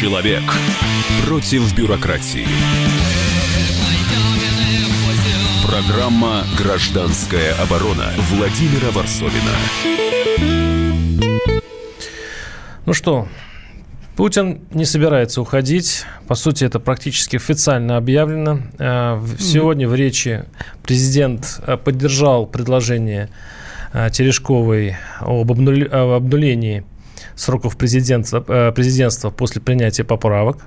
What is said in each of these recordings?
Человек против бюрократии. Программа «Гражданская оборона» Владимира Варсовина. Ну что, Путин не собирается уходить. По сути, это практически официально объявлено. Э, сегодня в речи президент э, поддержал предложение э, Терешковой об обнулении сроков президентства, президентства после принятия поправок.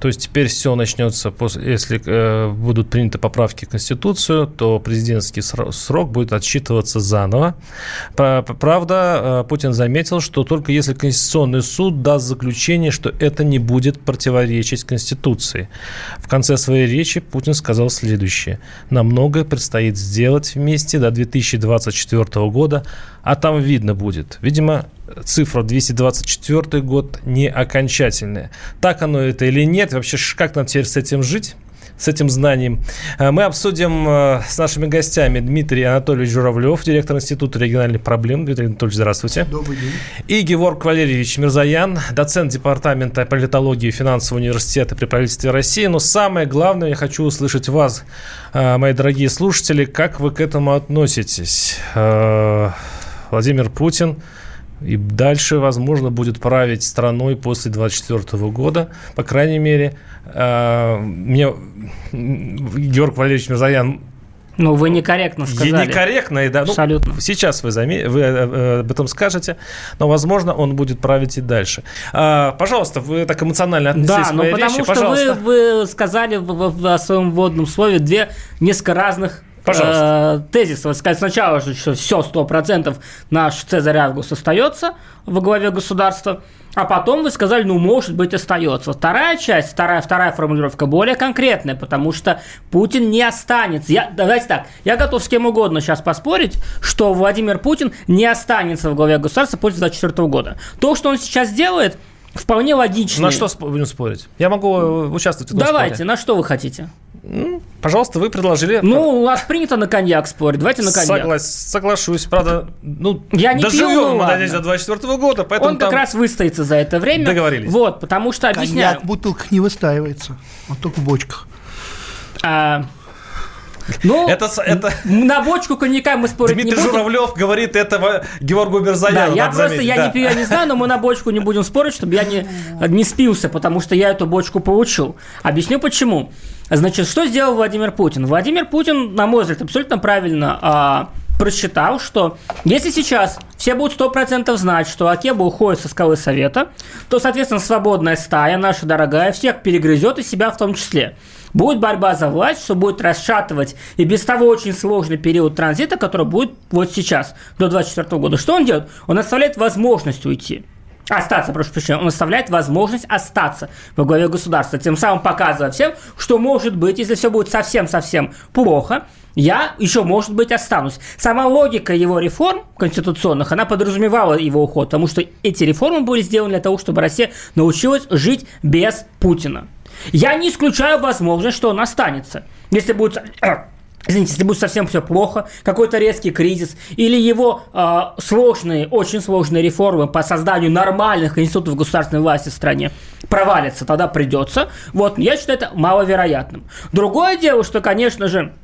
То есть теперь все начнется, после, если э, будут приняты поправки в Конституцию, то президентский срок будет отсчитываться заново. Правда, э, Путин заметил, что только если Конституционный суд даст заключение, что это не будет противоречить Конституции. В конце своей речи Путин сказал следующее. Нам многое предстоит сделать вместе до 2024 года, а там видно будет. Видимо, цифра 224 год не окончательная. Так оно это или нет? Вообще, как нам теперь с этим жить? с этим знанием. Э, мы обсудим э, с нашими гостями Дмитрий Анатольевич Журавлев, директор Института региональных проблем. Дмитрий Анатольевич, здравствуйте. Добрый день. И Геворг Валерьевич Мирзаян, доцент Департамента политологии и финансового университета при правительстве России. Но самое главное, я хочу услышать вас, э, мои дорогие слушатели, как вы к этому относитесь. Владимир Путин и дальше, возможно, будет править страной после 2024 года. По крайней мере, э, мне Георг Валерьевич Мирзаян ну, вы некорректно сказали. Некорректно, и да. Ну, Абсолютно. Ну, сейчас вы, заме... вы э, э, об этом скажете, но, возможно, он будет править и дальше. А, пожалуйста, вы так эмоционально относились да, к моей потому речи, что пожалуйста. Вы, вы сказали в, в, в своем вводном слове две несколько разных Пожалуйста. Э, тезис. Вот сказать сначала, что все, сто процентов наш Цезарь Август остается во главе государства, а потом вы сказали, ну, может быть, остается. Вторая часть, вторая, вторая формулировка более конкретная, потому что Путин не останется. Я, давайте так, я готов с кем угодно сейчас поспорить, что Владимир Путин не останется в главе государства после 2024 года. То, что он сейчас делает, вполне логично. На что будем спорить? Я могу э, участвовать в этом Давайте, споре. на что вы хотите? Ну, пожалуйста, вы предложили. Ну, у нас принято на коньяк спорить. Давайте на коньяк. Соглас, соглашусь. Правда, ну, я не доживем пью, ну, мы, ладно. до 24 года. Поэтому Он как раз выстоится за это время. Договорились. Вот, потому что, объясняю. Коньяк в бутылках не выстаивается, вот только в бочках. А, ну, это, это... на бочку коньяка мы спорить Дмитрий не будем. Журавлев говорит этого Георгу Берзаяну. Да, я просто, заметить, я да. не пью, я не знаю, но мы на бочку не будем спорить, чтобы я не, не спился, потому что я эту бочку получил. Объясню почему. Значит, что сделал Владимир Путин? Владимир Путин, на мой взгляд, абсолютно правильно а, просчитал, что если сейчас все будут 100% знать, что Акеба уходит со скалы Совета, то, соответственно, свободная стая, наша дорогая, всех перегрызет и себя в том числе. Будет борьба за власть, что будет расшатывать и без того очень сложный период транзита, который будет вот сейчас, до 2024 года. Что он делает? Он оставляет возможность уйти. Остаться, прошу прощения, он оставляет возможность остаться во главе государства, тем самым показывая всем, что может быть, если все будет совсем-совсем плохо, я еще, может быть, останусь. Сама логика его реформ конституционных, она подразумевала его уход, потому что эти реформы были сделаны для того, чтобы Россия научилась жить без Путина. Я не исключаю возможность, что он останется. Если будет Извините, если будет совсем все плохо, какой-то резкий кризис, или его э, сложные, очень сложные реформы по созданию нормальных институтов государственной власти в стране провалятся, тогда придется. Вот, я считаю это маловероятным. Другое дело, что, конечно же,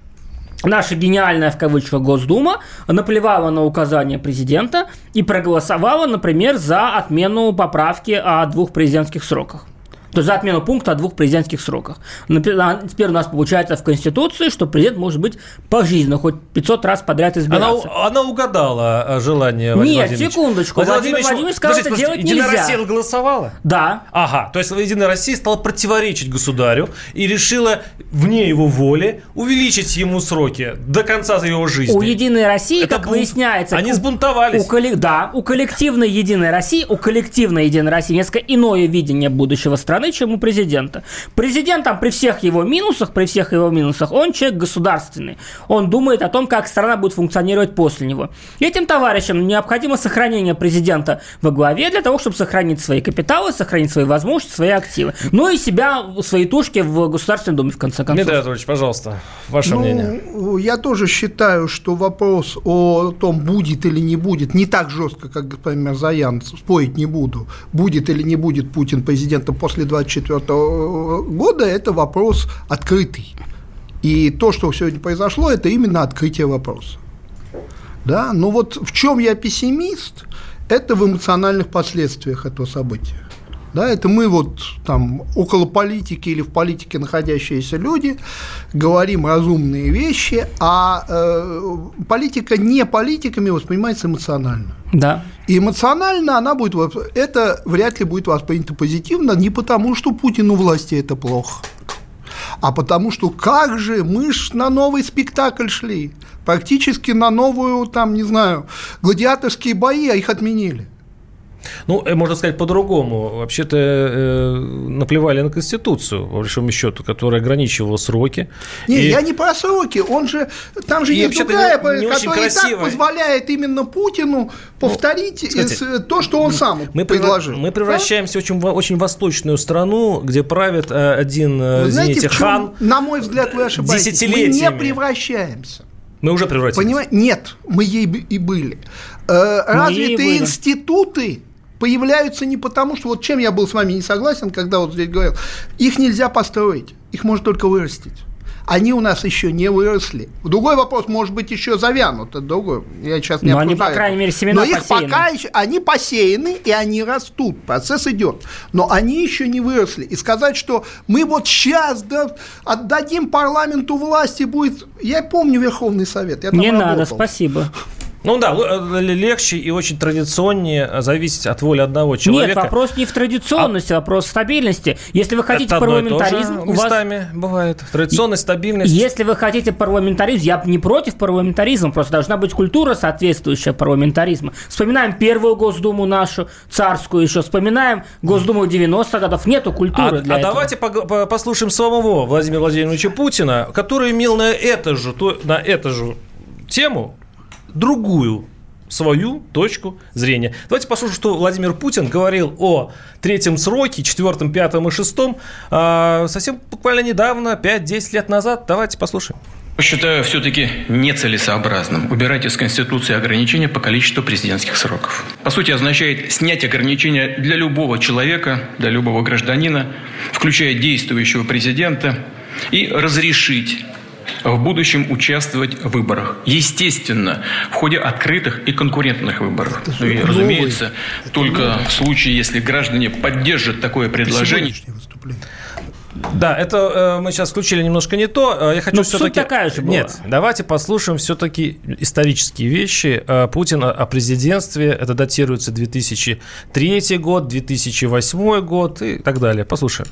наша гениальная, в кавычках, Госдума наплевала на указания президента и проголосовала, например, за отмену поправки о двух президентских сроках. То есть за отмену пункта о двух президентских сроках. Теперь у нас получается в Конституции, что президент может быть пожизненно, хоть 500 раз подряд избираться. Она, она угадала э, желание Владимира Нет, секундочку. Владимир, Владимир Владимирович сказал, что делать Единая нельзя. Россия голосовала? Да. Ага, то есть Единая Россия стала противоречить государю и решила вне его воли увеличить ему сроки до конца его жизни. У Единой России, Это как бун... выясняется... Они у, сбунтовались. У, коллек... Да, у коллективной Единой России, у коллективной Единой России несколько иное видение будущего страны, чем у президента. Президент там при всех его минусах, при всех его минусах, он человек государственный. Он думает о том, как страна будет функционировать после него. И этим товарищам необходимо сохранение президента во главе для того, чтобы сохранить свои капиталы, сохранить свои возможности, свои активы. Ну и себя, свои тушки в Государственной Думе, в конце концов. Дмитрий Анатольевич, пожалуйста, ваше ну, мнение. Я тоже считаю, что вопрос о том, будет или не будет, не так жестко, как господин Мерзаян, спорить не буду, будет или не будет Путин президентом после 2024 года – это вопрос открытый. И то, что сегодня произошло, это именно открытие вопроса. Да? Но вот в чем я пессимист, это в эмоциональных последствиях этого события. Да, это мы вот там около политики или в политике находящиеся люди говорим разумные вещи, а э, политика не политиками воспринимается эмоционально. Да. И эмоционально она будет, это вряд ли будет воспринято позитивно, не потому, что Путину власти это плохо, а потому что как же мы ж на новый спектакль шли, практически на новую, там, не знаю, гладиаторские бои, а их отменили. Ну, э, можно сказать по-другому. Вообще-то э, наплевали на Конституцию, по большому счету, которая ограничивала сроки. Не, и... я не про сроки. Он же, там же и есть другая, не, не которая и так позволяет именно Путину повторить ну, кстати, то, что он сам мы предложил. Мы превращаемся да? в очень, очень восточную страну, где правит э, один, вы знаете, извините, хан. На мой взгляд, вы ошибаетесь. Мы не превращаемся. Мы уже превратились. Понимаете? Нет, мы ей и были. Развитые институты появляются не потому, что вот чем я был с вами не согласен, когда вот здесь говорил, их нельзя построить, их можно только вырастить. Они у нас еще не выросли. Другой вопрос, может быть, еще завянут. Это другой. Я сейчас не Но они, по крайней мере, семена Но их посеяны. пока еще, они посеяны, и они растут. Процесс идет. Но они еще не выросли. И сказать, что мы вот сейчас да, отдадим парламенту власти будет... Я помню Верховный Совет. Я не работал. надо, спасибо. Ну да, э, легче и очень традиционнее зависеть от воли одного человека. Нет, вопрос не в традиционности, а вопрос в стабильности. Если вы хотите Это парламентаризм... у местами вас... бывает. Традиционность, стабильность. Если вы хотите парламентаризм, я не против парламентаризма, просто должна быть культура соответствующая парламентаризма. Вспоминаем первую Госдуму нашу, царскую еще, вспоминаем Госдуму 90-х годов. Нету культуры а, для а этого. давайте послушаем самого Владимира Владимировича Путина, который имел на это же, на эту же тему другую свою точку зрения. Давайте послушаем, что Владимир Путин говорил о третьем сроке, четвертом, пятом и шестом а, совсем буквально недавно, 5-10 лет назад. Давайте послушаем. Считаю все-таки нецелесообразным убирать из Конституции ограничения по количеству президентских сроков. По сути, означает снять ограничения для любого человека, для любого гражданина, включая действующего президента, и разрешить в будущем участвовать в выборах. Естественно, в ходе открытых и конкурентных выборов. Ну и, разумеется, это только новый. в случае, если граждане поддержат такое предложение. Да, это э, мы сейчас включили немножко не то. Э, я хочу все-таки... такая же была. Нет, давайте послушаем все-таки исторические вещи. Э, Путин о президентстве, это датируется 2003 год, 2008 год и так далее. Послушаем.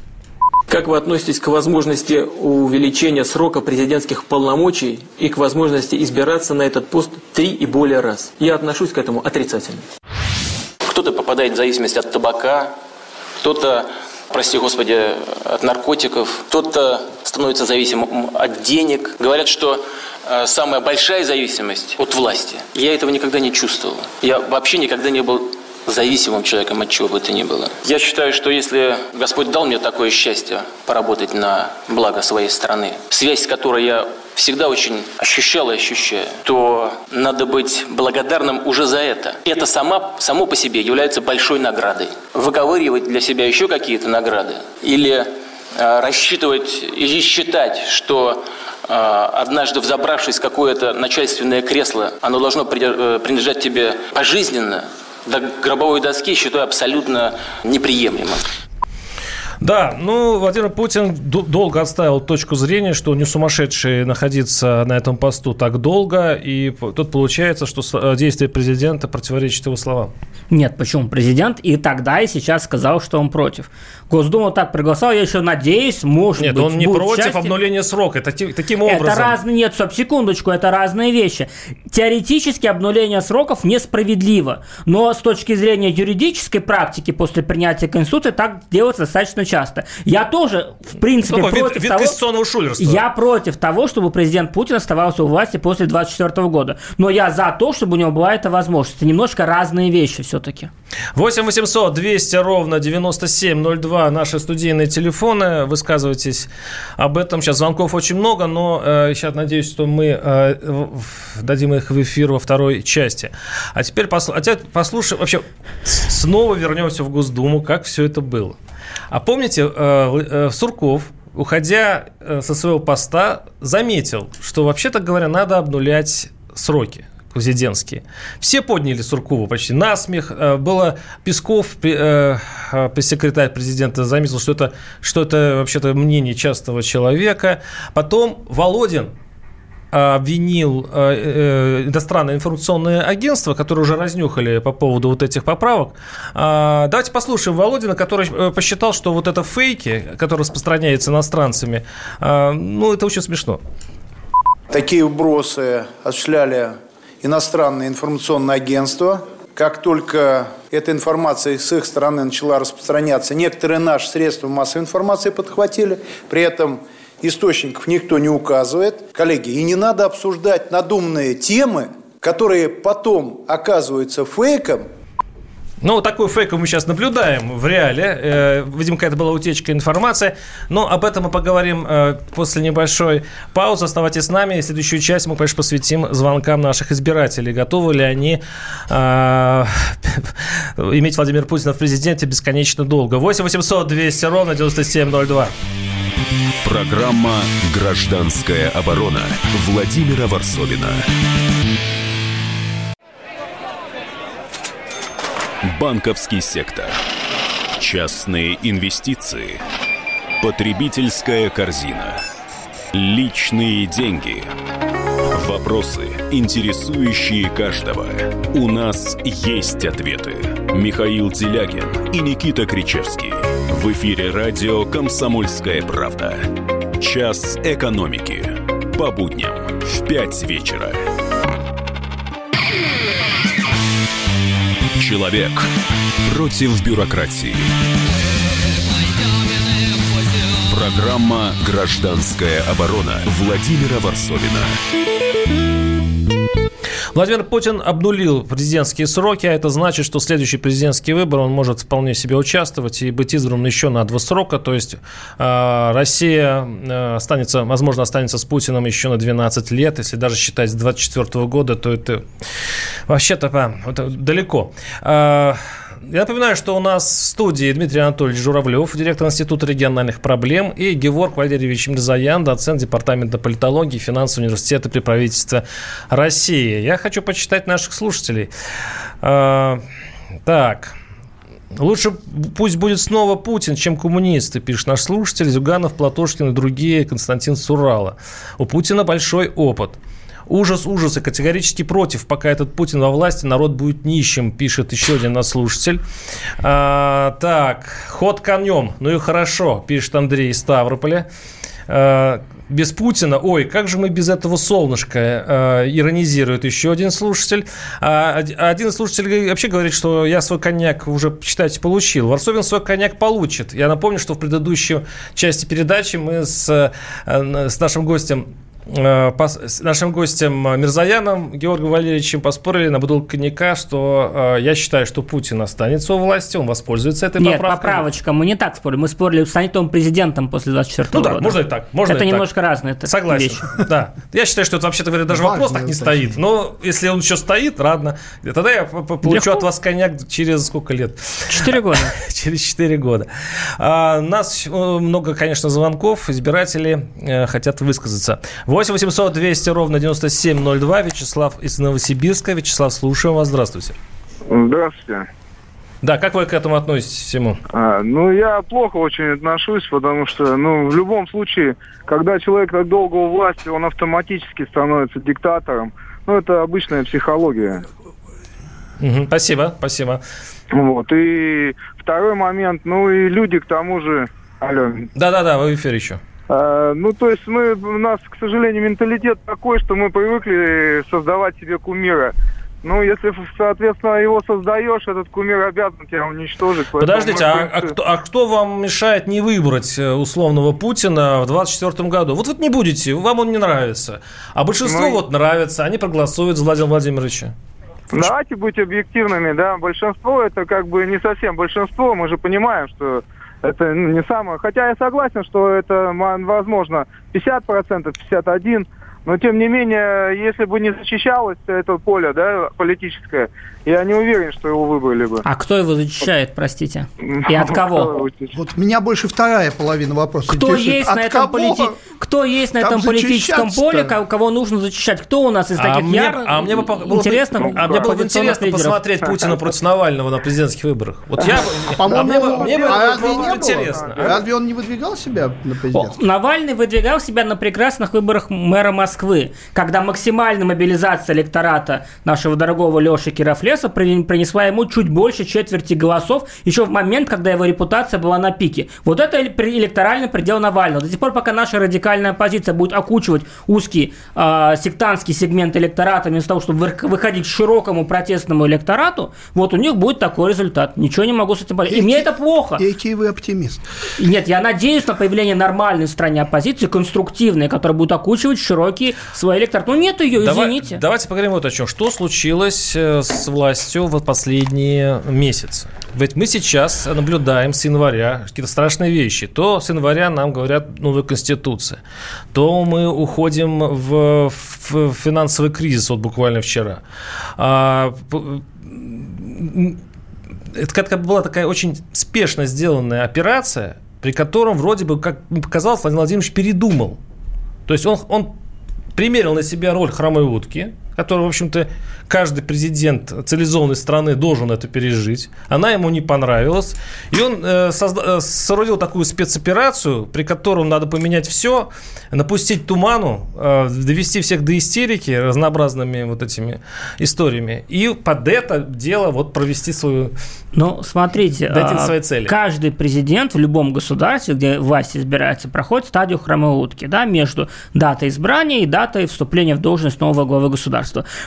Как вы относитесь к возможности увеличения срока президентских полномочий и к возможности избираться на этот пост три и более раз? Я отношусь к этому отрицательно. Кто-то попадает в зависимость от табака, кто-то, прости господи, от наркотиков, кто-то становится зависимым от денег. Говорят, что э, самая большая зависимость от власти. Я этого никогда не чувствовал. Я вообще никогда не был зависимым человеком от чего бы то ни было. Я считаю, что если Господь дал мне такое счастье поработать на благо своей страны, связь с которой я всегда очень ощущал и ощущаю, то надо быть благодарным уже за это. Это сама, само по себе является большой наградой. Выковыривать для себя еще какие-то награды или э, рассчитывать или считать, что э, однажды взобравшись в какое-то начальственное кресло, оно должно принадлежать тебе пожизненно, до гробовой доски считаю абсолютно неприемлемым. Да, ну, Владимир Путин долго отставил точку зрения, что не сумасшедший находиться на этом посту так долго, и тут получается, что э, действия президента противоречат его словам. Нет, почему? Президент и тогда, и сейчас сказал, что он против. Госдума так проголосовала, я еще надеюсь, может Нет, быть, он не против части... обнуления срока, это таким образом. Это разные, нет, стоп, секундочку, это разные вещи. Теоретически обнуление сроков несправедливо, но с точки зрения юридической практики после принятия Конституции так делается достаточно часто. Я тоже, в принципе, Такой против вид того... шулерства. Я против того, чтобы президент Путин оставался у власти после 2024 года. Но я за то, чтобы у него была эта возможность. Это немножко разные вещи все-таки. 8 800 200 ровно 9702 наши студийные телефоны. Высказывайтесь об этом. Сейчас звонков очень много, но э, сейчас надеюсь, что мы э, дадим их в эфир во второй части. А теперь, посл... а теперь послушаем, вообще снова вернемся в Госдуму, как все это было. А помните, э, Сурков, уходя со своего поста, заметил, что, вообще-то говоря, надо обнулять сроки президентские. Все подняли Суркову почти на смех. Э, было Песков, э, э, пресс-секретарь президента, заметил, что это, что это вообще-то мнение частного человека. Потом Володин обвинил иностранное информационное агентство, которое уже разнюхали по поводу вот этих поправок. Давайте послушаем Володина, который посчитал, что вот это фейки, которые распространяются иностранцами, ну, это очень смешно. Такие вбросы осуществляли иностранное информационное агентство. Как только эта информация с их стороны начала распространяться, некоторые наши средства массовой информации подхватили. При этом источников никто не указывает. Коллеги, и не надо обсуждать надуманные темы, которые потом оказываются фейком, ну, такой фейк мы сейчас наблюдаем в реале. Э, видимо, какая-то была утечка информации. Но об этом мы поговорим э, после небольшой паузы. Оставайтесь с нами. Следующую часть мы, конечно, посвятим звонкам наших избирателей. Готовы ли они э, иметь Владимира Путина в президенте бесконечно долго? 8 800 200 ровно 9702. Программа «Гражданская оборона» Владимира Варсовина. Банковский сектор. Частные инвестиции. Потребительская корзина. Личные деньги. Вопросы, интересующие каждого. У нас есть ответы. Михаил Делягин и Никита Кричевский. В эфире радио «Комсомольская правда». Час экономики. По будням в 5 вечера. Человек против бюрократии. Программа «Гражданская оборона» Владимира Варсовина. Владимир Путин обнулил президентские сроки, а это значит, что следующий президентский выбор он может вполне себе участвовать и быть избран еще на два срока. То есть э, Россия э, останется, возможно, останется с Путиным еще на 12 лет. Если даже считать с 24 года, то это вообще-то это далеко. Э, я напоминаю, что у нас в студии Дмитрий Анатольевич Журавлев, директор Института региональных проблем, и Геворг Валерьевич Мирзаян, доцент Департамента политологии и финансового университета при правительстве России. Я хочу почитать наших слушателей. А, так, Лучше пусть будет снова Путин, чем коммунисты, пишет наш слушатель. Зюганов, Платошкин и другие, Константин Сурала. У Путина большой опыт. Ужас, ужас и категорически против. Пока этот Путин во власти, народ будет нищим, пишет еще один наш слушатель. А, так, ход конем. Ну и хорошо, пишет Андрей из Ставрополя. А, без Путина, ой, как же мы без этого солнышка, э, иронизирует еще один слушатель. А один слушатель вообще говорит, что я свой коньяк уже, считайте, получил. Варсовин свой коньяк получит. Я напомню, что в предыдущей части передачи мы с, э, с нашим гостем с нашим гостем э, Мирзаяном Георгием Валерьевичем поспорили на бутылку коньяка, что э, я считаю, что Путин останется у власти, он воспользуется этой Нет, поправкой. поправочка, мы не так спорили, мы спорили, станет он президентом после 24 ну, года. Ну да, можно и так. Можно это и немножко так. разные Согласен, вещи. да. Я считаю, что это вообще-то говоря, даже Важно вопрос так не стоит. Но если он еще стоит, ладно. Тогда я получу Легко. от вас коньяк через сколько лет? Четыре года. через четыре года. А, нас много, конечно, звонков, избиратели хотят высказаться. 8 800 200 ровно 9702. Вячеслав из Новосибирска. Вячеслав, слушаем вас. Здравствуйте. Здравствуйте. Да, как вы к этому относитесь всему? А, ну, я плохо очень отношусь, потому что, ну, в любом случае, когда человек так долго у власти, он автоматически становится диктатором. Ну, это обычная психология. Угу, спасибо, спасибо. Вот, и второй момент, ну, и люди к тому же... Алло. Да-да-да, вы в эфире еще. А, ну, то есть мы, у нас, к сожалению, менталитет такой, что мы привыкли создавать себе кумира. Ну, если, соответственно, его создаешь, этот кумир обязан тебя уничтожить. Подождите, а, а, кто, а кто вам мешает не выбрать э, условного Путина в 2024 году? Вот вот не будете, вам он не нравится. А большинство ну, вот нравится, они проголосуют за Владимира Владимировича. Давайте быть объективными, да. Большинство это как бы не совсем большинство. Мы же понимаем, что это не самое... Хотя я согласен, что это возможно 50%, 51%. Но, тем не менее, если бы не защищалось это поле да, политическое, я не уверен, что его выбрали бы. А кто его защищает, простите? И от кого? Вот меня больше вторая половина вопроса Кто интересует. есть, От на этом, полити... кто есть на этом политическом поле, ко- кого нужно защищать? Кто у нас из А таких мне, яр... а мне бы по- было бы- интересно? а мне было бы интересно лидеров? посмотреть Путина против Навального на президентских выборах. Вот я, а По-моему, мне, бы- мне бы а было интересно. а? Разве он не выдвигал себя на О, президент? Навальный выдвигал себя на прекрасных выборах мэра Москвы, когда максимальная мобилизация электората нашего дорогого Леши Кирафлеса при- принесла ему чуть больше четверти голосов, еще в момент, когда его репутация была на пике. Вот это электоральный предел Навального. До тех пор, пока наша радикальная оппозиция будет окучивать узкий э, сектантский сегмент электората, вместо того, чтобы вы- выходить к широкому протестному электорату, вот у них будет такой результат. Ничего не могу с этим поделать. И мне это плохо. Экий вы оптимист. Нет, я надеюсь на появление нормальной в стране оппозиции, конструктивной, которая будет окучивать широкий свой электорат. Ну, нет ее, Давай- извините. давайте поговорим вот о чем. Что случилось э, с властью в последние месяцы? Ведь мы сейчас наблюдаем с января какие-то страшные вещи. То с января нам говорят новая конституция, то мы уходим в, в финансовый кризис, вот буквально вчера. А, это была такая очень спешно сделанная операция, при котором вроде бы, как показалось, Владимир Владимирович передумал. То есть он, он примерил на себя роль хромой утки, которую, в общем-то, каждый президент цивилизованной страны должен это пережить. Она ему не понравилась. И он э, созда- э, соорудил такую спецоперацию, при которой надо поменять все, напустить туману, э, довести всех до истерики разнообразными вот этими историями. И под это дело вот провести свою... Ну, смотрите, до а, своей цели. каждый президент в любом государстве, где власть избирается, проходит стадию хромой утки, да, между датой избрания и датой вступления в должность нового главы государства.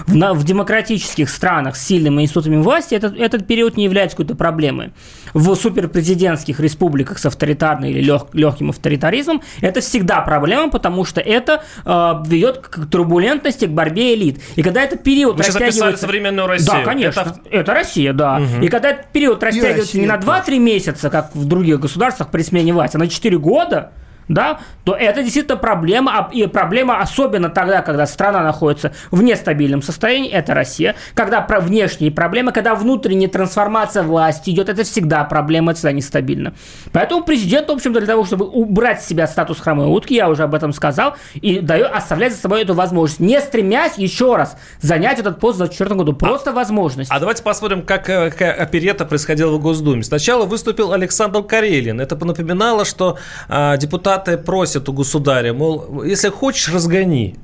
В, на- в демократических странах с сильными институтами власти этот, этот период не является какой-то проблемой. В суперпрезидентских республиках с авторитарным или лег- легким авторитаризмом это всегда проблема, потому что это э, ведет к турбулентности, к борьбе элит. И когда этот период Вы растягивается... современную Россию. Да, конечно. Это Это, Россия, да. И когда этот период растягивается не на Россия 2-3 месяца, как в других государствах при смене власти, а на 4 года, да, то это действительно проблема, а- и проблема особенно тогда, когда страна находится в нестабильном состоянии, это Россия, когда про внешние проблемы, когда внутренняя трансформация власти идет, это всегда проблема, это всегда нестабильно. Поэтому президент, в общем-то, для того, чтобы убрать с себя статус хромой утки, я уже об этом сказал, и дает, оставлять за собой эту возможность, не стремясь еще раз занять этот пост в 2024 году, просто возможность. А давайте посмотрим, как э, какая оперета происходила в Госдуме. Сначала выступил Александр Карелин. Это напоминало, что а, депутаты просят у государя, мол, если хочешь, разгони.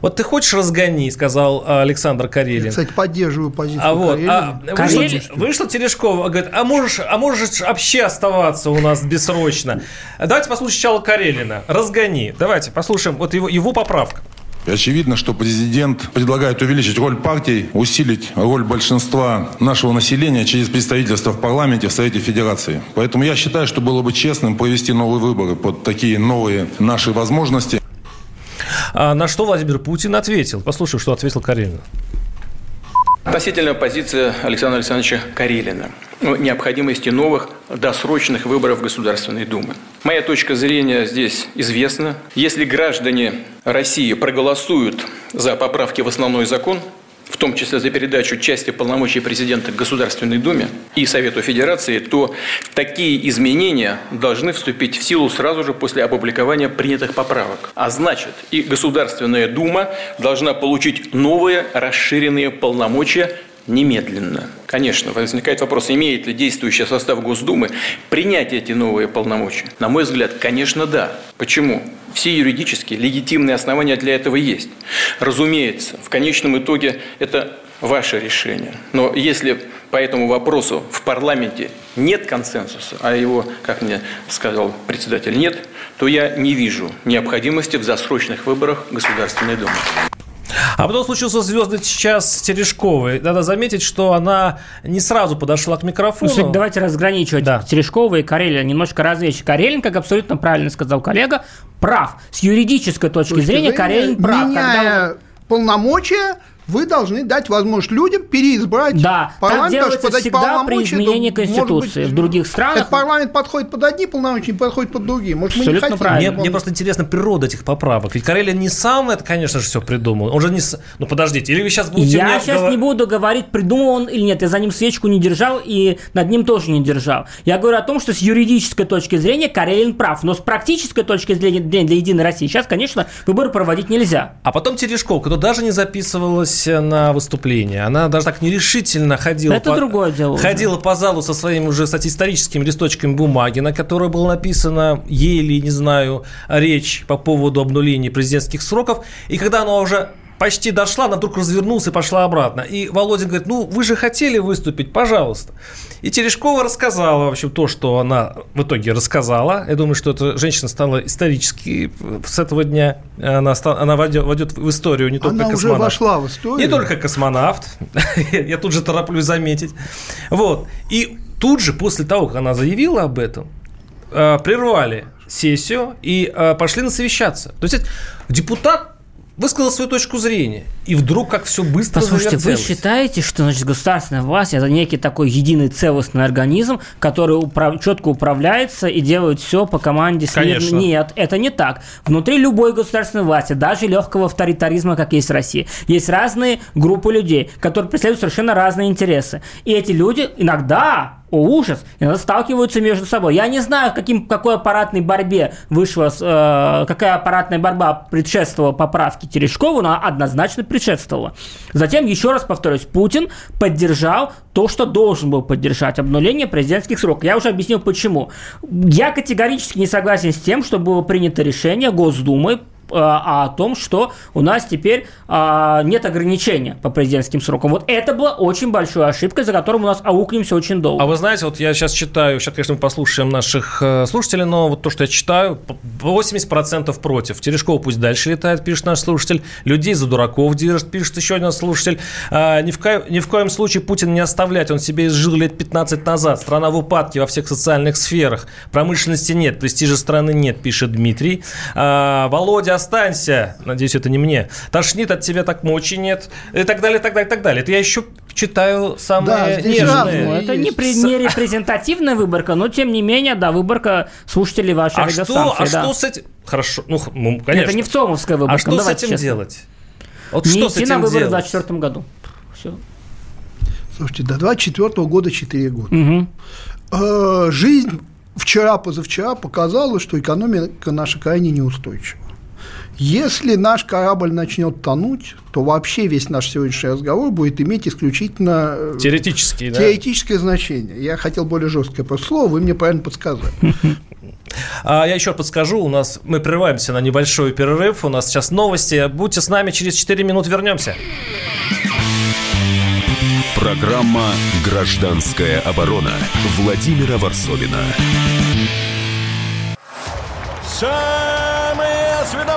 Вот ты хочешь разгони, сказал а, Александр Карелин. Я, кстати, поддерживаю позицию А вот, Карелина. а, Карелин- вышла, вышла Терешкова, говорит, а можешь, а можешь вообще оставаться у нас бессрочно. Давайте послушаем сначала Карелина. Разгони. Давайте послушаем вот его, его поправка. Очевидно, что президент предлагает увеличить роль партий, усилить роль большинства нашего населения через представительство в парламенте, в Совете Федерации. Поэтому я считаю, что было бы честным провести новые выборы под такие новые наши возможности. А, на что Владимир Путин ответил. Послушай, что ответил Карелин. Относительно позиции Александра Александровича Карелина о необходимости новых досрочных выборов Государственной Думы. Моя точка зрения здесь известна. Если граждане России проголосуют за поправки в основной закон, в том числе за передачу части полномочий президента Государственной Думе и Совету Федерации, то такие изменения должны вступить в силу сразу же после опубликования принятых поправок. А значит, и Государственная Дума должна получить новые расширенные полномочия немедленно. Конечно, возникает вопрос, имеет ли действующий состав Госдумы принять эти новые полномочия? На мой взгляд, конечно, да. Почему? Все юридические, легитимные основания для этого есть. Разумеется, в конечном итоге это ваше решение. Но если по этому вопросу в парламенте нет консенсуса, а его, как мне сказал председатель, нет, то я не вижу необходимости в засрочных выборах Государственной Думы. А потом случился звездный час Терешковой. Надо заметить, что она не сразу подошла к микрофону. Ну, кстати, давайте разграничивать Да. Терешкова и Карелина, немножко развлечь. Карелин, как абсолютно правильно сказал коллега, прав. С юридической точки, Точки зрения, Карелин прав. Когда Меняя полномочия вы должны дать возможность людям переизбрать да, парламент. Так делается подать всегда при изменении Конституции. Быть, в других странах... Этот парламент подходит под одни полномочия, не подходит под другие. Может, мы не хотим. Мне, мне просто интересна природа этих поправок. Ведь Карелин не сам это, конечно же, все придумал. Он же не... Ну, подождите, или вы сейчас будете... Я сейчас говор... не буду говорить, придумал он или нет. Я за ним свечку не держал и над ним тоже не держал. Я говорю о том, что с юридической точки зрения Карелин прав. Но с практической точки зрения для Единой России сейчас, конечно, выборы проводить нельзя. А потом Терешков, кто даже не записывалась на выступление. Она даже так нерешительно ходила, Это по, другое дело ходила по залу со своими уже кстати, историческими листочками бумаги, на которой было написано еле, не знаю, речь по поводу обнуления президентских сроков. И когда она уже почти дошла, она вдруг развернулась и пошла обратно. И Володин говорит, ну, вы же хотели выступить, пожалуйста. И Терешкова рассказала, в общем, то, что она в итоге рассказала. Я думаю, что эта женщина стала исторически с этого дня. Она, стала, она войдет, войдет в историю не только она космонавт. уже вошла в историю. Не только космонавт. Я тут же тороплюсь заметить. Вот. И тут же, после того, как она заявила об этом, э, прервали сессию и э, пошли насовещаться. То есть депутат высказал свою точку зрения. И вдруг как все быстро Послушайте, вы считаете, что значит, государственная власть – это некий такой единый целостный организм, который управ... четко управляется и делает все по команде Конечно. Нет, это не так. Внутри любой государственной власти, даже легкого авторитаризма, как есть в России, есть разные группы людей, которые преследуют совершенно разные интересы. И эти люди иногда о, ужас! Иногда сталкиваются между собой. Я не знаю, каким, какой аппаратной борьбе вышла, э, какая аппаратная борьба предшествовала поправке Терешкову, но однозначно предшествовала. Затем, еще раз повторюсь, Путин поддержал то, что должен был поддержать, обнуление президентских сроков. Я уже объяснил, почему. Я категорически не согласен с тем, что было принято решение Госдумой а о том, что у нас теперь а, нет ограничения по президентским срокам. Вот это была очень большой ошибкой, за которым у нас аукнемся очень долго. А вы знаете, вот я сейчас читаю, сейчас, конечно, мы послушаем наших э, слушателей, но вот то, что я читаю, 80% против. Терешкова пусть дальше летает, пишет наш слушатель. Людей за дураков держит, пишет еще один слушатель. А, ни, в ко... ни в коем случае Путин не оставлять, он себе изжил лет 15 назад. Страна в упадке во всех социальных сферах. Промышленности нет, престижа страны нет, пишет Дмитрий. А, Володя останься. Надеюсь, это не мне. Тошнит от тебя так мочи нет. И так далее, так далее, так далее. Это я еще читаю самые да, нежные. Ну, это не, при, не репрезентативная выборка, но тем не менее, да, выборка слушателей вашей а радиостанции. Что, а да. что с этим? Хорошо, ну, ну, конечно. Это не в ЦОМовская выборка. А что ну, с этим честно. делать? Вот не что идти с этим на выборы делать? в 2024 году. Все. Слушайте, до 24 года 4 года. Угу. Э, жизнь вчера-позавчера показала, что экономика наша крайне неустойчива. Если наш корабль начнет тонуть, то вообще весь наш сегодняшний разговор будет иметь исключительно э, Теоретические, да? теоретическое значение. Я хотел более жесткое просто слово, вы мне правильно подсказали. А я еще подскажу, у нас мы прерываемся на небольшой перерыв, у нас сейчас новости. Будьте с нами, через 4 минуты вернемся. Программа «Гражданская оборона» Владимира Варсовина. Самые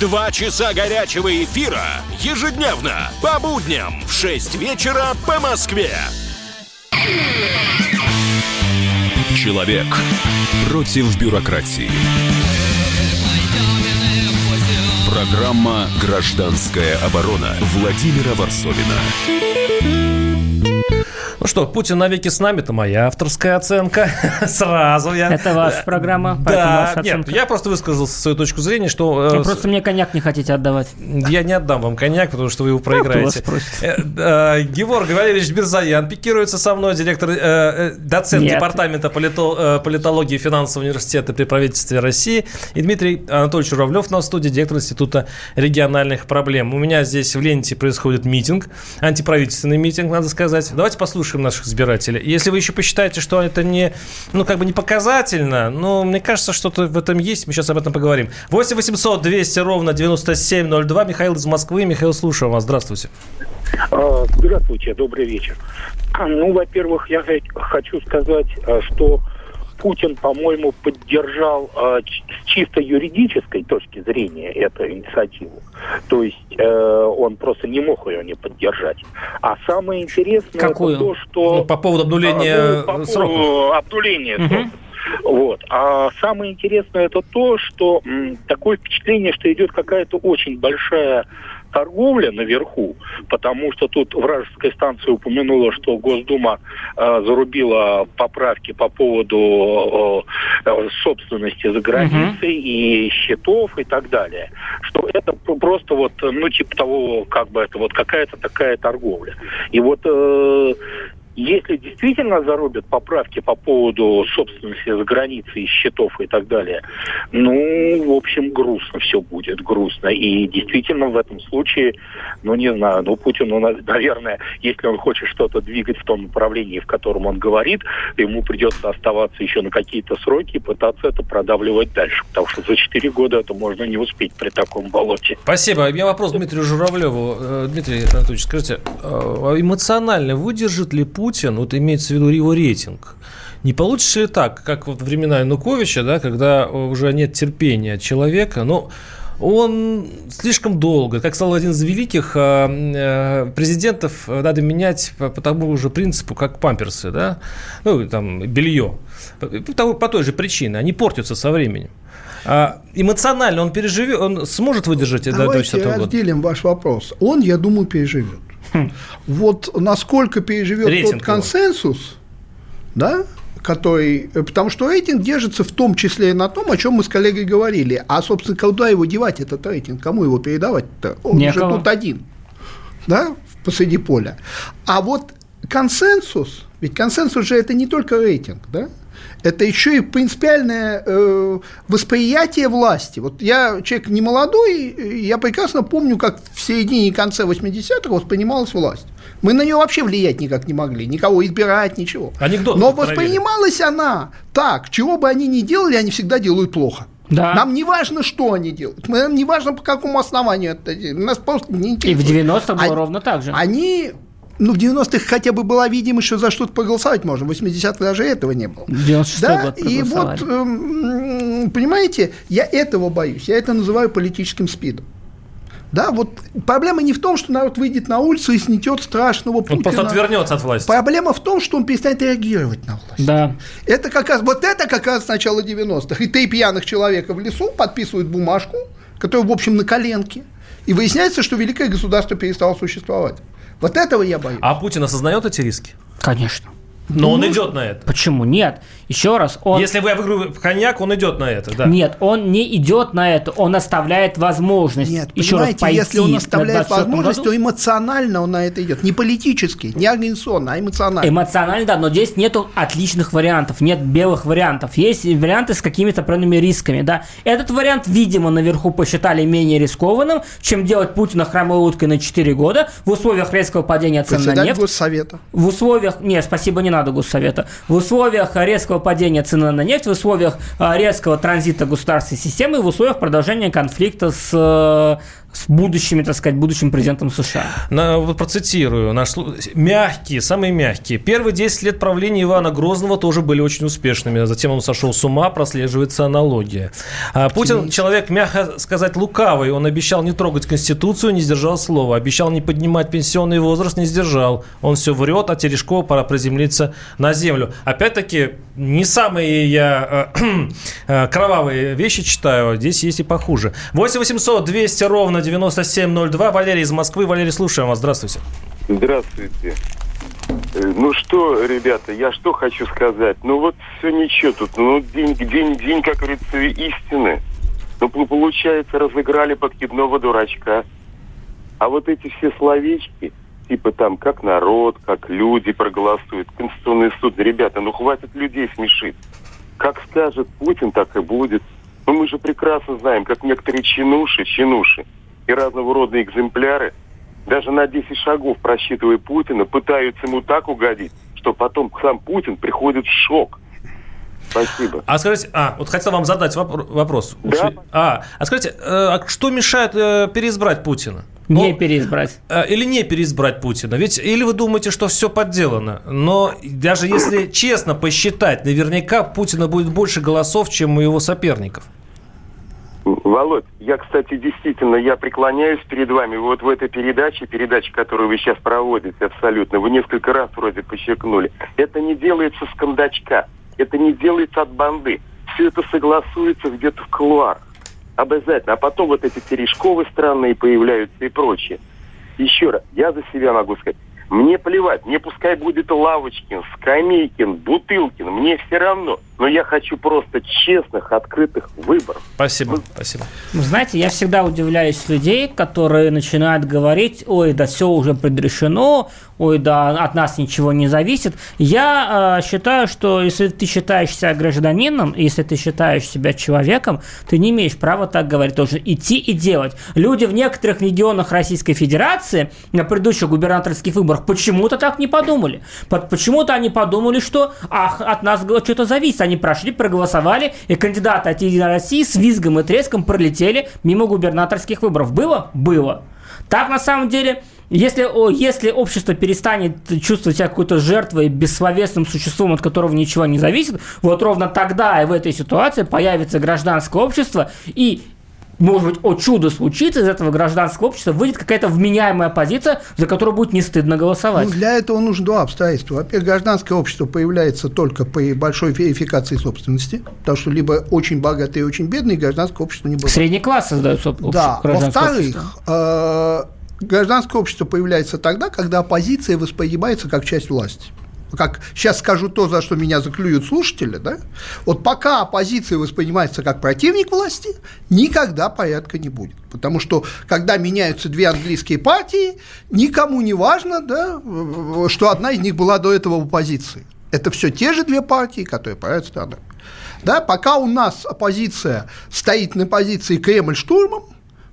Два часа горячего эфира ежедневно по будням в 6 вечера по Москве. Человек против бюрократии. Программа «Гражданская оборона» Владимира Варсовина. Ну что, Путин навеки с нами, это моя авторская оценка. Сразу я... Это ваша программа, Да, ваша нет, я просто высказал свою точку зрения, что... э, Вы просто мне коньяк не хотите отдавать. Я не отдам вам коньяк, потому что вы его проиграете. Э, Геворг Валерьевич Бирзаян пикируется со мной, директор, э, доцент департамента полито- политологии и финансового университета при правительстве России. И Дмитрий Анатольевич Журавлев на студии, директор Института региональных проблем. У меня здесь в ленте происходит митинг, антиправительственный митинг, надо сказать. Давайте послушаем выслушаем наших избирателей. Если вы еще посчитаете, что это не, ну, как бы не показательно, ну, мне кажется, что-то в этом есть. Мы сейчас об этом поговорим. 8 800 200 ровно 9702. Михаил из Москвы. Михаил, слушаю вас. Здравствуйте. А, здравствуйте, добрый вечер. Ну, во-первых, я хочу сказать, а, что Путин, по-моему, поддержал э, с чисто юридической точки зрения эту инициативу. То есть э, он просто не мог ее не поддержать. А самое интересное Какую? это то, что... Ну, по поводу обнуления а, ну, по сроков. поводу обнуления угу. сроков. Вот. А самое интересное это то, что м, такое впечатление, что идет какая-то очень большая торговля наверху, потому что тут вражеская станция упомянула, что Госдума э, зарубила поправки по поводу э, э собственности за границей угу. и счетов и так далее. Что это просто вот, ну, типа того, как бы это вот какая-то такая торговля. И вот э, если действительно зарубят поправки по поводу собственности за границей, счетов и так далее, ну, в общем, грустно все будет, грустно. И действительно в этом случае, ну, не знаю, ну, Путин, ну, наверное, если он хочет что-то двигать в том направлении, в котором он говорит, ему придется оставаться еще на какие-то сроки и пытаться это продавливать дальше. Потому что за 4 года это можно не успеть при таком болоте. Спасибо. У меня вопрос Дмитрию Журавлеву. Э, Дмитрий Анатольевич, скажите, а эмоционально выдержит ли Путин Путин, вот имеется в виду его рейтинг, не получится ли так, как вот времена Януковича, да, когда уже нет терпения человека, но он слишком долго, как стал один из великих а, э, президентов, надо менять по, по тому же принципу, как памперсы, да, ну, там, белье, по, по той же причине, они портятся со временем. А эмоционально он переживет, он сможет выдержать Давайте до разделим ваш вопрос. Он, я думаю, переживет. Вот насколько переживет Рейтинг тот консенсус, его. да, который, потому что рейтинг держится в том числе и на том, о чем мы с коллегой говорили. А, собственно, куда его девать, этот рейтинг? Кому его передавать-то? Он Некого. же тут один, да, посреди поля. А вот консенсус, ведь консенсус же это не только рейтинг, да? Это еще и принципиальное э, восприятие власти. Вот я человек не молодой, я прекрасно помню, как в середине и конце 80-х воспринималась власть. Мы на нее вообще влиять никак не могли, никого избирать, ничего. Анекдот Но воспринималась она так, чего бы они ни делали, они всегда делают плохо. Да. Нам не важно, что они делают. Нам не важно, по какому основанию это делают. Нас просто не интересует. И в 90-х было они, ровно так же. Они ну, в 90-х хотя бы была видимость, что за что-то проголосовать можно. В 80-х даже этого не было. 96 да? год И вот, э, понимаете, я этого боюсь. Я это называю политическим спидом. Да, вот проблема не в том, что народ выйдет на улицу и снетет страшного Путина. Он просто отвернется от власти. Проблема в том, что он перестанет реагировать на власть. Да. Это как раз, вот это как раз с начала 90-х. И три пьяных человека в лесу подписывают бумажку, которая, в общем, на коленке. И выясняется, что великое государство перестало существовать. Вот этого я боюсь. А Путин осознает эти риски? Конечно. Но ну, он идет на это. Почему? Нет. Еще раз, он... Если я выиграю коньяк, он идет на это, да. Нет, он не идет на это, он оставляет возможность. Нет, еще раз пойти если он оставляет возможность, году? то эмоционально он на это идет. Не политически, не организационно, а эмоционально. Эмоционально, да, но здесь нету отличных вариантов, нет белых вариантов. Есть варианты с какими-то определенными рисками, да. Этот вариант, видимо, наверху посчитали менее рискованным, чем делать Путина хромой уткой на 4 года в условиях резкого падения цен на нефть. Госсовета. В условиях... Нет, спасибо, не надо Госсовета. В условиях резкого падения цены на нефть, в условиях а, резкого транзита государственной системы, в условиях продолжения конфликта с э, с будущими, так сказать, будущим президентом США. На, вот процитирую. Наш, мягкие, самые мягкие. Первые 10 лет правления Ивана Грозного тоже были очень успешными. Затем он сошел с ума, прослеживается аналогия. А Путин человек, мягко сказать, лукавый. Он обещал не трогать Конституцию, не сдержал слова. Обещал не поднимать пенсионный возраст, не сдержал. Он все врет, а Терешкова пора приземлиться на землю. Опять-таки, не самые я э, э, кровавые вещи читаю. Здесь есть и похуже. 8 800 200 ровно 9702. Валерий из Москвы. Валерий, слушаем вас. Здравствуйте. Здравствуйте. Э, ну что, ребята, я что хочу сказать? Ну вот все ничего тут. Ну день, день, день, как говорится, истины. Ну получается, разыграли подкидного дурачка. А вот эти все словечки, типа там, как народ, как люди проголосуют, Конституционный суд, ребята, ну хватит людей смешить. Как скажет Путин, так и будет. Ну мы же прекрасно знаем, как некоторые чинуши, чинуши, и разного рода экземпляры даже на 10 шагов просчитывая Путина, пытаются ему так угодить, что потом сам Путин приходит в шок. Спасибо. А скажите, а, вот хотел вам задать воп- вопрос. Да. А, а скажите, э, а что мешает э, переизбрать Путина? Не Ну, переизбрать. э, Или не переизбрать Путина? Ведь или вы думаете, что все подделано? Но даже если честно посчитать, наверняка Путина будет больше голосов, чем у его соперников. Володь, я, кстати, действительно, я преклоняюсь перед вами. Вот в этой передаче, передаче, которую вы сейчас проводите абсолютно, вы несколько раз вроде подчеркнули, это не делается с кондачка, это не делается от банды. Все это согласуется где-то в кулуарах. Обязательно. А потом вот эти Терешковы странные появляются и прочее. Еще раз, я за себя могу сказать. Мне плевать, мне пускай будет Лавочкин, Скамейкин, Бутылкин, мне все равно. Но я хочу просто честных, открытых выборов. Спасибо, спасибо. Вы знаете, я всегда удивляюсь людей, которые начинают говорить, ой, да все уже предрешено, ой, да от нас ничего не зависит. Я э, считаю, что если ты считаешь себя гражданином, если ты считаешь себя человеком, ты не имеешь права так говорить. Ты должен идти и делать. Люди в некоторых регионах Российской Федерации на предыдущих губернаторских выборах почему-то так не подумали. Под- Почему-то они подумали, что ах, от нас что-то зависит. Они прошли, проголосовали, и кандидаты от Единой России с визгом и треском пролетели мимо губернаторских выборов. Было? Было. Так, на самом деле, если, если общество перестанет чувствовать себя какой-то жертвой, бессловесным существом, от которого ничего не зависит, вот ровно тогда и в этой ситуации появится гражданское общество, и может быть, о чудо случится, из этого гражданского общества выйдет какая-то вменяемая позиция, за которую будет не стыдно голосовать. Ну, для этого нужно два обстоятельства. Во-первых, гражданское общество появляется только при большой верификации собственности, потому что либо очень богатые и очень бедные, гражданское общество не бывает. Средний класс создает об- Да, во-вторых, э, гражданское общество появляется тогда, когда оппозиция воспринимается как часть власти. Как сейчас скажу то, за что меня заклюют слушатели, да? Вот пока оппозиция воспринимается как противник власти, никогда порядка не будет. Потому что, когда меняются две английские партии, никому не важно, да, что одна из них была до этого в оппозиции. Это все те же две партии, которые правят страной. Да, пока у нас оппозиция стоит на позиции Кремль штурмом,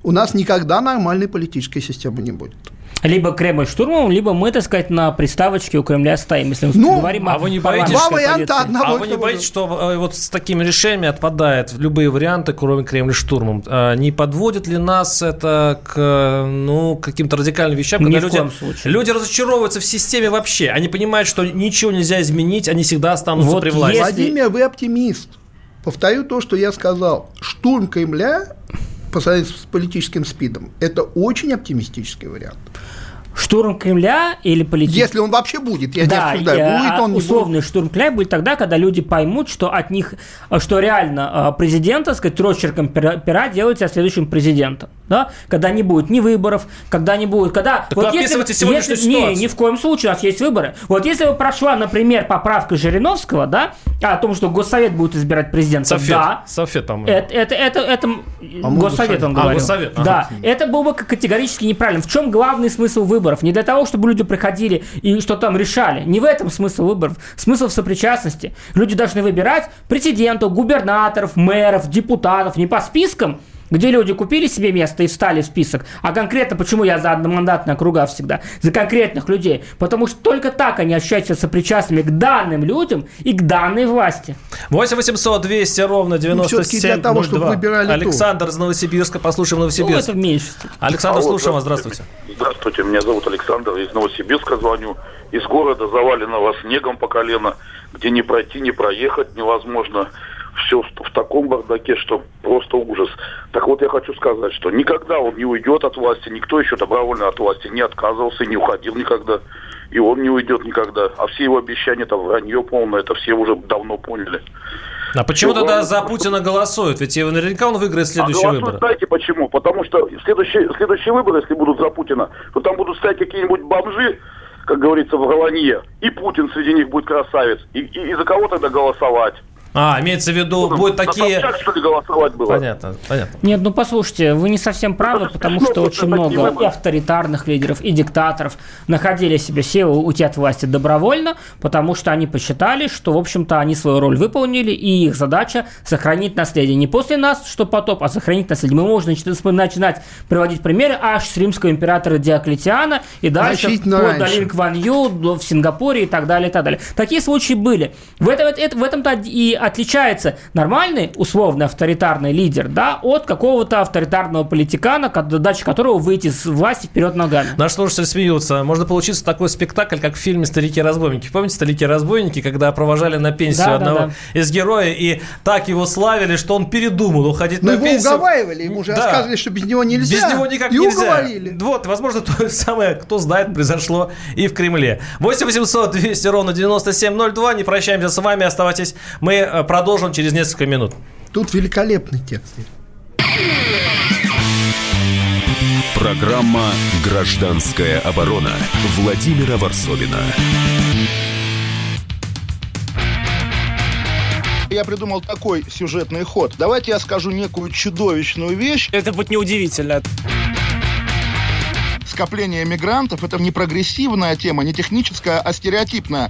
у нас никогда нормальной политической системы не будет. Либо Кремль штурмом, либо мы, так сказать, на приставочке у Кремля стоим, если мы Ну, говорим а о вы не боитесь, Два варианта одного А вы не боитесь, что э, вот с такими решениями отпадают любые варианты, кроме Кремля штурмом? А Не подводит ли нас это к э, ну, каким-то радикальным вещам, Ни когда в люди, коем случае. люди разочаровываются в системе вообще? Они понимают, что ничего нельзя изменить, они всегда останутся Вот при власти. если- Владимир, вы оптимист. Повторю то, что я сказал. Штурм Кремля по сравнению с политическим спидом – это очень оптимистический вариант. Штурм Кремля или политический... Если он вообще будет, я не да, обсуждаю, э, будет он, не будет. условный штурм Кремля будет тогда, когда люди поймут, что от них, что реально э, президент, так сказать, росчерком пера, пера делает себя следующим президентом, да? Когда не будет ни выборов, когда не будет, когда... Так вы описываете сегодняшнюю если- не, ни в коем случае, у нас есть выборы. Вот если бы прошла, например, поправка Жириновского, да, о том, что Госсовет будет избирать президента, Софет, да, Софет, по-моему. это, это, это, это По-моему, Госсовет он А, говорил. Госсовет, ага. Да, это было бы категорически неправильно. В чем главный смысл выборов? Не для того, чтобы люди приходили и что там решали. Не в этом смысл выборов. Смысл в сопричастности. Люди должны выбирать президентов, губернаторов, мэров, депутатов не по спискам, где люди купили себе место и встали в список, а конкретно, почему я за одномандатные округа всегда, за конкретных людей, потому что только так они ощущают себя сопричастными к данным людям и к данной власти. 8 800 200 ровно Ну, всё-таки 97 для того, чтобы выбирали. Александр из Новосибирска, послушаем Ну, Новосибирск. это в меньшинстве. Александр, Алло, слушаем вас, здравствуйте. Здравствуйте, меня зовут Александр, из Новосибирска звоню. Из города заваленного снегом по колено, где не пройти, не проехать невозможно. Все в, в таком бардаке, что просто ужас. Так вот я хочу сказать, что никогда он не уйдет от власти, никто еще добровольно от власти не отказывался, не уходил никогда. И он не уйдет никогда. А все его обещания, это вранье полное, это все уже давно поняли. А почему тогда за Путина голосуют? Ведь наверняка он выиграет следующие а голосуют, выборы. знаете почему? Потому что следующие, следующие выборы, если будут за Путина, то там будут стоять какие-нибудь бомжи, как говорится, в Голландье, и Путин среди них будет красавец. И, и- и за кого тогда голосовать? А, имеется в виду, Ну, будут такие... Собчак, что ли, голосовать было? Понятно, понятно. Нет, ну послушайте, вы не совсем правы, потому что очень много и авторитарных лидеров, и диктаторов находили себе силы уйти от власти добровольно, потому что они посчитали, что, в общем-то, они свою роль выполнили, и их задача сохранить наследие. Не после нас, что потоп, а сохранить наследие. Мы можем начинать, начинать приводить примеры аж с римского императора Диоклетиана и дальше Значительно вплоть до. Линь Кван Ю, до- в Сингапуре и так далее, и так далее. Такие случаи были. В, этом, это- в этом-то и отличается нормальный, условно авторитарный лидер, да, от какого-то авторитарного политикана, задача которого выйти с власти вперед ногами. Наши слушатели смеются. Можно получиться такой спектакль, как в фильме «Старики-разбойники». Помните «Старики-разбойники», когда провожали на пенсию Да, да, одного да. из героя, и так его славили, что он передумал уходить Но на его пенсию. уговаривали, ему же Да. рассказывали, что без него нельзя. Без него никак и нельзя. уговорили. Вот, возможно, то же самое, кто знает, произошло и в Кремле. 8 800 200 ровно 9702. Не прощаемся с вами, оставайтесь. Мы э, продолжим через несколько минут. Тут великолепный текст. Программа «Гражданская оборона» Владимира Варсовина. Я придумал такой сюжетный ход. Давайте я скажу некую чудовищную вещь. Это будет неудивительно. Скопление мигрантов – это не прогрессивная тема, не техническая, а стереотипная.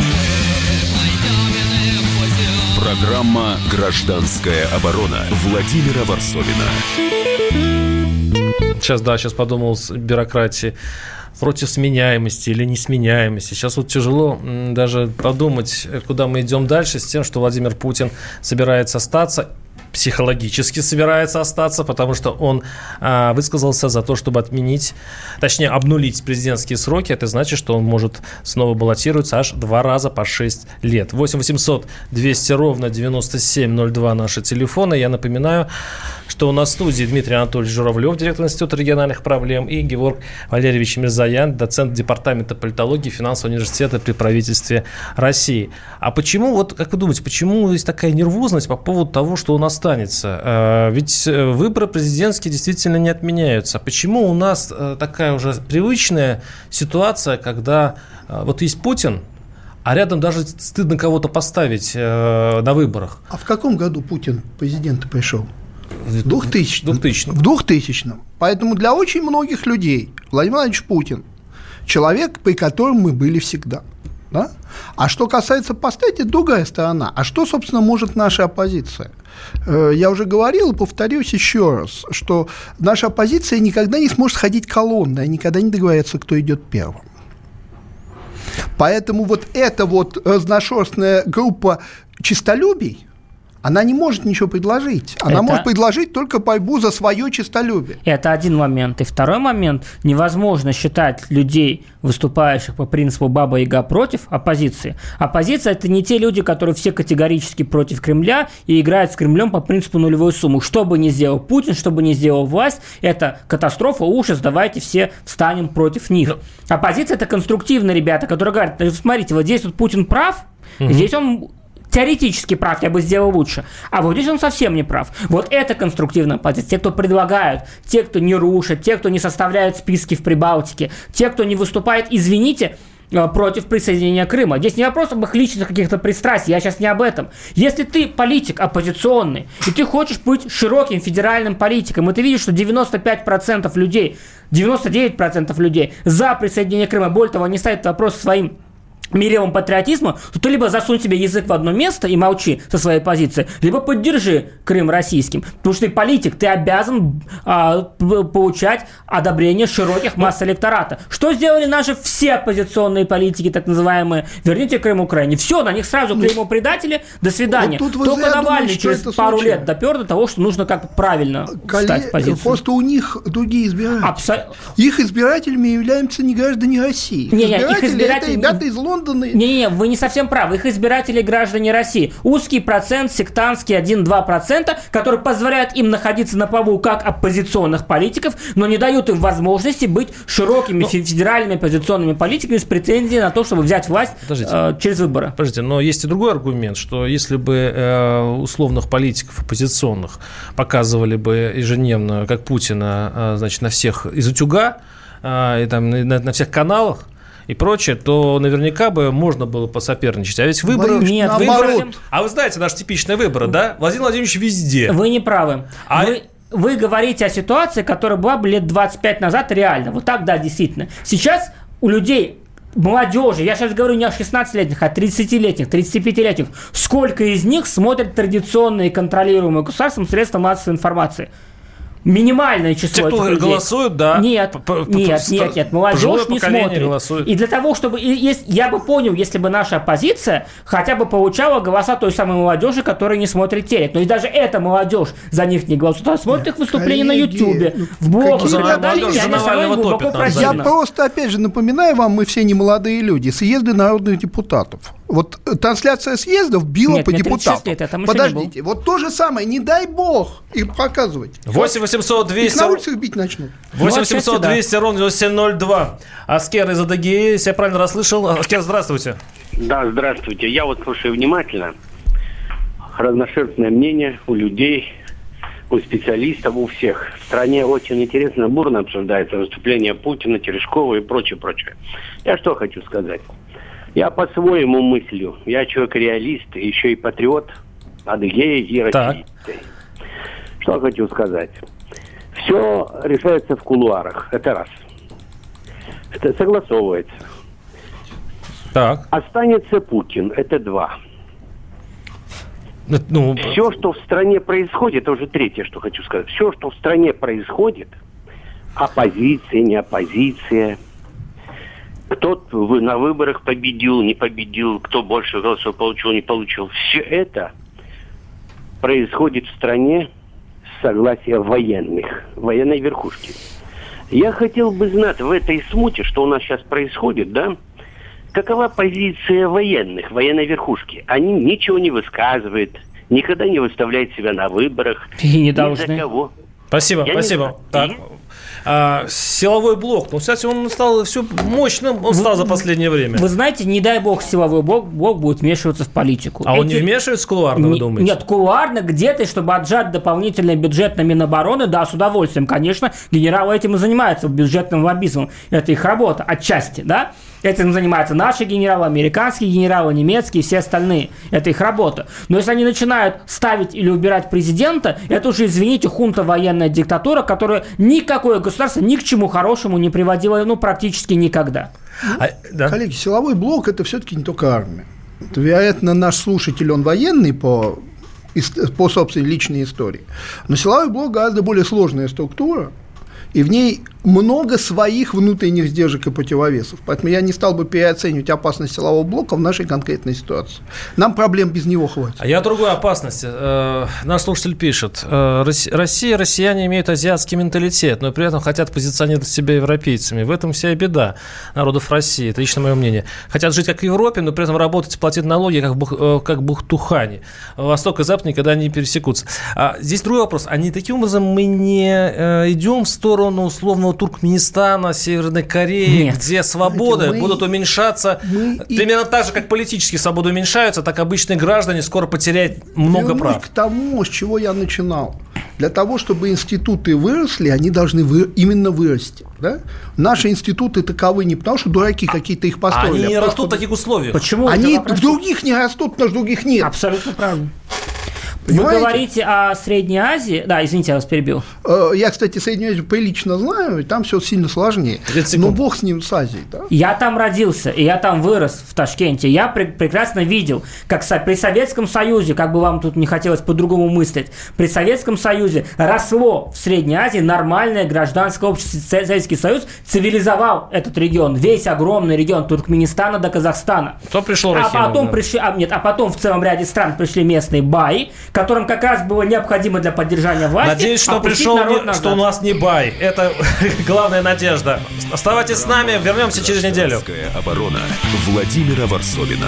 Программа «Гражданская оборона» Владимира Варсовина. Сейчас, да, сейчас подумал с бюрократии против сменяемости или несменяемости. Сейчас вот тяжело даже подумать, куда мы идем дальше с тем, что Владимир Путин собирается остаться психологически собирается остаться, потому что он а, высказался за то, чтобы отменить, точнее, обнулить президентские сроки. Это значит, что он может снова баллотироваться аж два раза по 6 лет. 8 800 200 ровно 9702 наши телефоны. Я напоминаю, что у нас в студии Дмитрий Анатольевич Журавлев, директор Института региональных проблем, и Георг Валерьевич Мирзаян, доцент Департамента политологии Финансового университета при правительстве России. А почему, вот как вы думаете, почему есть такая нервозность по поводу того, что он останется? Э, Ведь э, выборы президентские действительно не отменяются. Почему у нас э, такая уже привычная ситуация, когда вот есть Путин, а рядом даже стыдно кого-то поставить э, на выборах? А в каком году Путин президент пришел? В 2000 2000 В 2000 Поэтому для очень многих людей Владимир Владимирович Путин человек, при котором мы были всегда. Да? А что касается поставить, это другая сторона. А что, собственно, может наша оппозиция? Э, Я уже говорил и повторюсь еще раз, что наша оппозиция никогда не сможет ходить колонной, никогда не договорится, кто идет первым. Поэтому вот эта вот разношерстная группа чистолюбий, она не может ничего предложить. Она Это- может предложить только борьбу за свое чистолюбие. Это один момент. И второй момент. Невозможно считать людей, выступающих по принципу «баба яга против» оппозиции. Оппозиция – это не те люди, которые все категорически против Кремля и играют с Кремлем по принципу нулевой суммы. Что бы ни сделал Путин, что бы ни сделал власть, это катастрофа, ужас, давайте все встанем против них. Оппозиция – это конструктивные ребята, которые говорят, «Да смотрите, вот здесь вот Путин прав, Мгм. здесь он теоретически прав, я бы сделал лучше. А вот здесь он совсем не прав. Вот это конструктивная позиция. Те, кто предлагают, те, кто не рушат, те, кто не составляют списки в Прибалтике, те, кто не выступает, извините, э, против присоединения Крыма. Здесь не вопрос об их личных каких-то пристрастий, я сейчас не об этом. Если ты политик оппозиционный, и ты хочешь быть широким федеральным политиком, и ты видишь, что 95% людей, 99% людей за присоединение Крыма, более того, они ставят вопрос своим миревым патриотизму, то ты либо засунь себе язык в одно место и молчи со своей позиции, либо поддержи Крым российским. Потому что ты политик, ты обязан а, получать одобрение широких масс электората. Что сделали наши все оппозиционные политики, так называемые, верните Крым Украине. Все, на них сразу клеймо предатели, до свидания. Вот тут Только Навальный думаете, через пару случайно. лет допер до того, что нужно как-то правильно Колле- встать в позицию. Просто у них другие избиратели. Абсо- Их избирателями являются не граждане России. Не-не, их избиратели избиратели- это ребята из Лондона оправданы. Не-не, вы не совсем правы. Их избиратели граждане России. Узкий процент, сектантский 1-2%, который позволяет им находиться на плаву как оппозиционных политиков, но не дают им возможности быть широкими фе- федеральными оппозиционными политиками с претензией на то, чтобы взять власть э, через выборы. Подождите, но есть и другой аргумент, что если бы э, условных политиков оппозиционных показывали бы ежедневно, как Путина, э, значит, на всех из утюга, э, и там на, на всех каналах, и прочее, то наверняка бы можно было посоперничать. А ведь выборы... Боюсь, Нет, наоборот. выборы- А вы знаете, наши типичные выборы, да? Владимир Владимирович везде. Вы не правы. А- Вы, вы говорите о ситуации, которая была бы лет 25 назад реально. Вот так, да, действительно. Сейчас у людей молодежи, я сейчас говорю не о 16-летних, а 30-летних, 35-летних, сколько из них смотрят традиционные контролируемые государством средства массовой информации? Минимальное число Те, кто людей. голосуют, да. Нет, нет, нет, нет, молодежь не смотрит. голосует. И для того, чтобы... и ес- я бы понял, если бы наша оппозиция хотя бы получала голоса той самой молодежи, которая не смотрит телек. Но и даже эта молодежь за них не голосует. Она смотрит их выступления на коллеги, Ютубе, ну, в блоге и так далее. И они глубоко Я просто, опять же, напоминаю вам, мы все не молодые люди, съезды народных депутатов. Вот трансляция съездов била Нет, по мне 36 депутатам. лет, там еще не был. Подождите, вот то же самое, не дай бог, их показывать. 8 800 Их 200... на улицах бить начнут. 8 Ну, отчасти 800 да. 200 ровно 702. Аскер из Адыгеи, если я правильно расслышал. Аскер, здравствуйте. Да, здравствуйте. Я вот слушаю внимательно. Разношерстное мнение у людей, у специалистов, у всех. В стране очень интересно, бурно обсуждается выступление Путина, Терешкова и прочее, прочее. Я что хочу сказать. Я по-своему мыслю. Я человек реалист, еще и патриот Адыгеи и России. Что хочу сказать. Все решается в кулуарах. Это раз. Это согласовывается. Так. Останется Путин. Это два. Ну, Все, что в стране происходит, это уже третье, что хочу сказать. Все, что в стране происходит, оппозиция, не оппозиция, кто вы- на выборах победил, не победил, кто больше голосов получил, не получил. Все это происходит в стране с согласия военных, военной верхушки. Я хотел бы знать в этой смуте, что у нас сейчас происходит, да, какова позиция военных, военной верхушки? Они ничего не высказывают, никогда не выставляют себя на выборах. И не Ни за должны. кого. Спасибо, Я не спасибо. Так. А, силовой блок. Ну, кстати, он стал все мощным, он стал за последнее время. Вы знаете, не дай бог силовой блок, блок будет вмешиваться в политику. А он не Эти- вмешивается кулуарно, вы Не- думаете? Нет, кулуарно где-то, чтобы отжать дополнительный бюджет на Минобороны, да, с удовольствием, конечно, генералы этим и занимаются, бюджетным лоббизмом. Это их работа, отчасти, да. Этим занимаются наши генералы, американские генералы, немецкие, все остальные. Это их работа. Но если они начинают ставить или убирать президента, это уже, извините, хунта военная диктатура, которая никакое государство ни к чему хорошему не приводила, ну, практически никогда. Коллеги, силовой блок – это все-таки не только армия. Это, вероятно, наш слушатель, он военный по, по собственной личной истории. Но силовой блок гораздо более сложная структура, и в ней много своих внутренних сдержек и противовесов. Поэтому я не стал бы переоценивать опасность силового блока в нашей конкретной ситуации. Нам проблем без него хватит. А я о другой опасности. Э, Наш слушатель пишет. э, Рос- Россия, россияне имеют азиатский менталитет, но при этом хотят позиционировать себя европейцами. В этом вся и беда народов России. Это лично мое мнение. Хотят жить как в Европе, но при этом работать платить налоги, как, Бух- э, как Бухтухане. Восток и Запад никогда не пересекутся. А здесь другой вопрос. А не таким образом мы не идем в сторону условного Туркменистана, Северной Кореи, Нет. где свободы Знаете, мы- будут уменьшаться примерно так же, как политические свободы уменьшаются, так обычные граждане скоро потеряют много Вернусь прав. к тому, с чего я начинал. Для того, чтобы институты выросли, они должны вы- именно вырасти. Да? Наши институты таковы не потому, что дураки какие-то их построили. Они не а растут в таких условиях. Почему? Они в других не растут, потому что других нет. Абсолютно правильно. Вы Понимаете? говорите о Средней Азии. Да, извините, я вас перебил. Э, Я, кстати, Среднюю Азию прилично знаю, и там все сильно сложнее. Но бог с ним, с Азией. Да? Я там родился, и я там вырос, в Ташкенте. Я пре- прекрасно видел, как со- при Советском Союзе, как бы вам тут не хотелось по-другому мыслить, при Советском Союзе росло в Средней Азии нормальное гражданское общество. Со- Советский Союз цивилизовал этот регион, весь огромный регион Туркменистана до Казахстана. Кто пришел А Рахимов, потом да. пришли, а, нет, а потом в целом ряде стран пришли местные баи, которым как раз было необходимо для поддержания власти. Надеюсь, что пришел, не- назад. что у нас не бай. Это главная надежда. Оставайтесь с нами, вернемся через неделю. Оборона Владимира Варсовина.